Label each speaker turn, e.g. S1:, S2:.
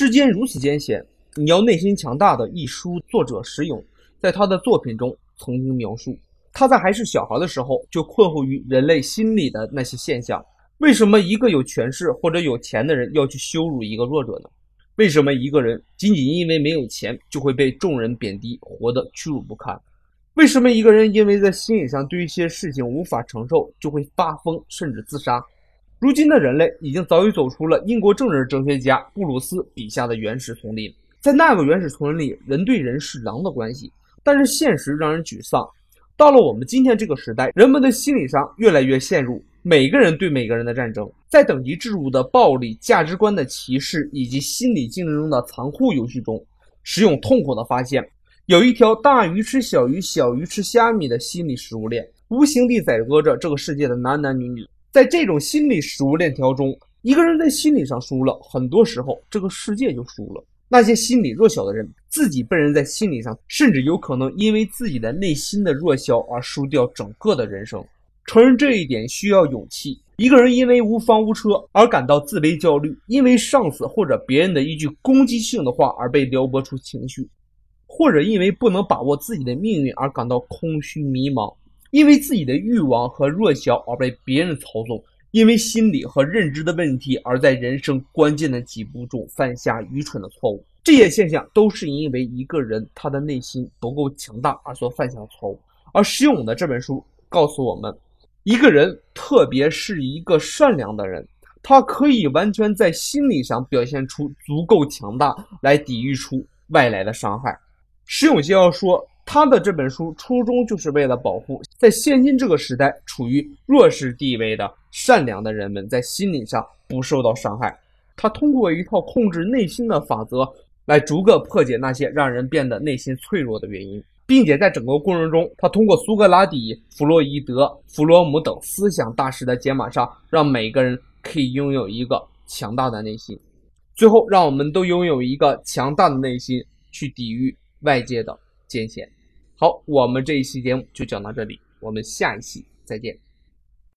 S1: 世间如此艰险，你要内心强大的一书作者石勇在他的作品中曾经描述，他在还是小孩的时候就困惑于人类心理的那些现象：为什么一个有权势或者有钱的人要去羞辱一个弱者呢？为什么一个人仅仅因为没有钱就会被众人贬低，活得屈辱不堪？为什么一个人因为在心理上对一些事情无法承受，就会发疯甚至自杀？如今的人类已经早已走出了英国政治哲学家布鲁斯笔下的原始丛林，在那个原始丛林里，人对人是狼的关系。但是现实让人沮丧，到了我们今天这个时代，人们的心理上越来越陷入每个人对每个人的战争，在等级制度的暴力、价值观的歧视以及心理竞争中的残酷游戏中，使用痛苦的发现。有一条大鱼吃小鱼，小鱼吃虾米的心理食物链，无形地宰割着这个世界的男男女女。在这种心理食物链条中，一个人在心理上输了，很多时候这个世界就输了。那些心理弱小的人，自己被人在心理上，甚至有可能因为自己的内心的弱小而输掉整个的人生。承认这一点需要勇气。一个人因为无房无车而感到自卑焦虑，因为上司或者别人的一句攻击性的话而被撩拨出情绪。或者因为不能把握自己的命运而感到空虚迷茫，因为自己的欲望和弱小而被别人操纵，因为心理和认知的问题而在人生关键的几步中犯下愚蠢的错误。这些现象都是因为一个人他的内心不够强大而所犯下的错误。而石勇的这本书告诉我们，一个人，特别是一个善良的人，他可以完全在心理上表现出足够强大来抵御出外来的伤害。石永杰要说，他的这本书初衷就是为了保护在现今这个时代处于弱势地位的善良的人们在心理上不受到伤害。他通过一套控制内心的法则来逐个破解那些让人变得内心脆弱的原因，并且在整个过程中，他通过苏格拉底、弗洛伊德、弗洛姆等思想大师的解码上，让每个人可以拥有一个强大的内心。最后，让我们都拥有一个强大的内心去抵御。外界的艰险。好，我们这一期节目就讲到这里，我们下一期再见。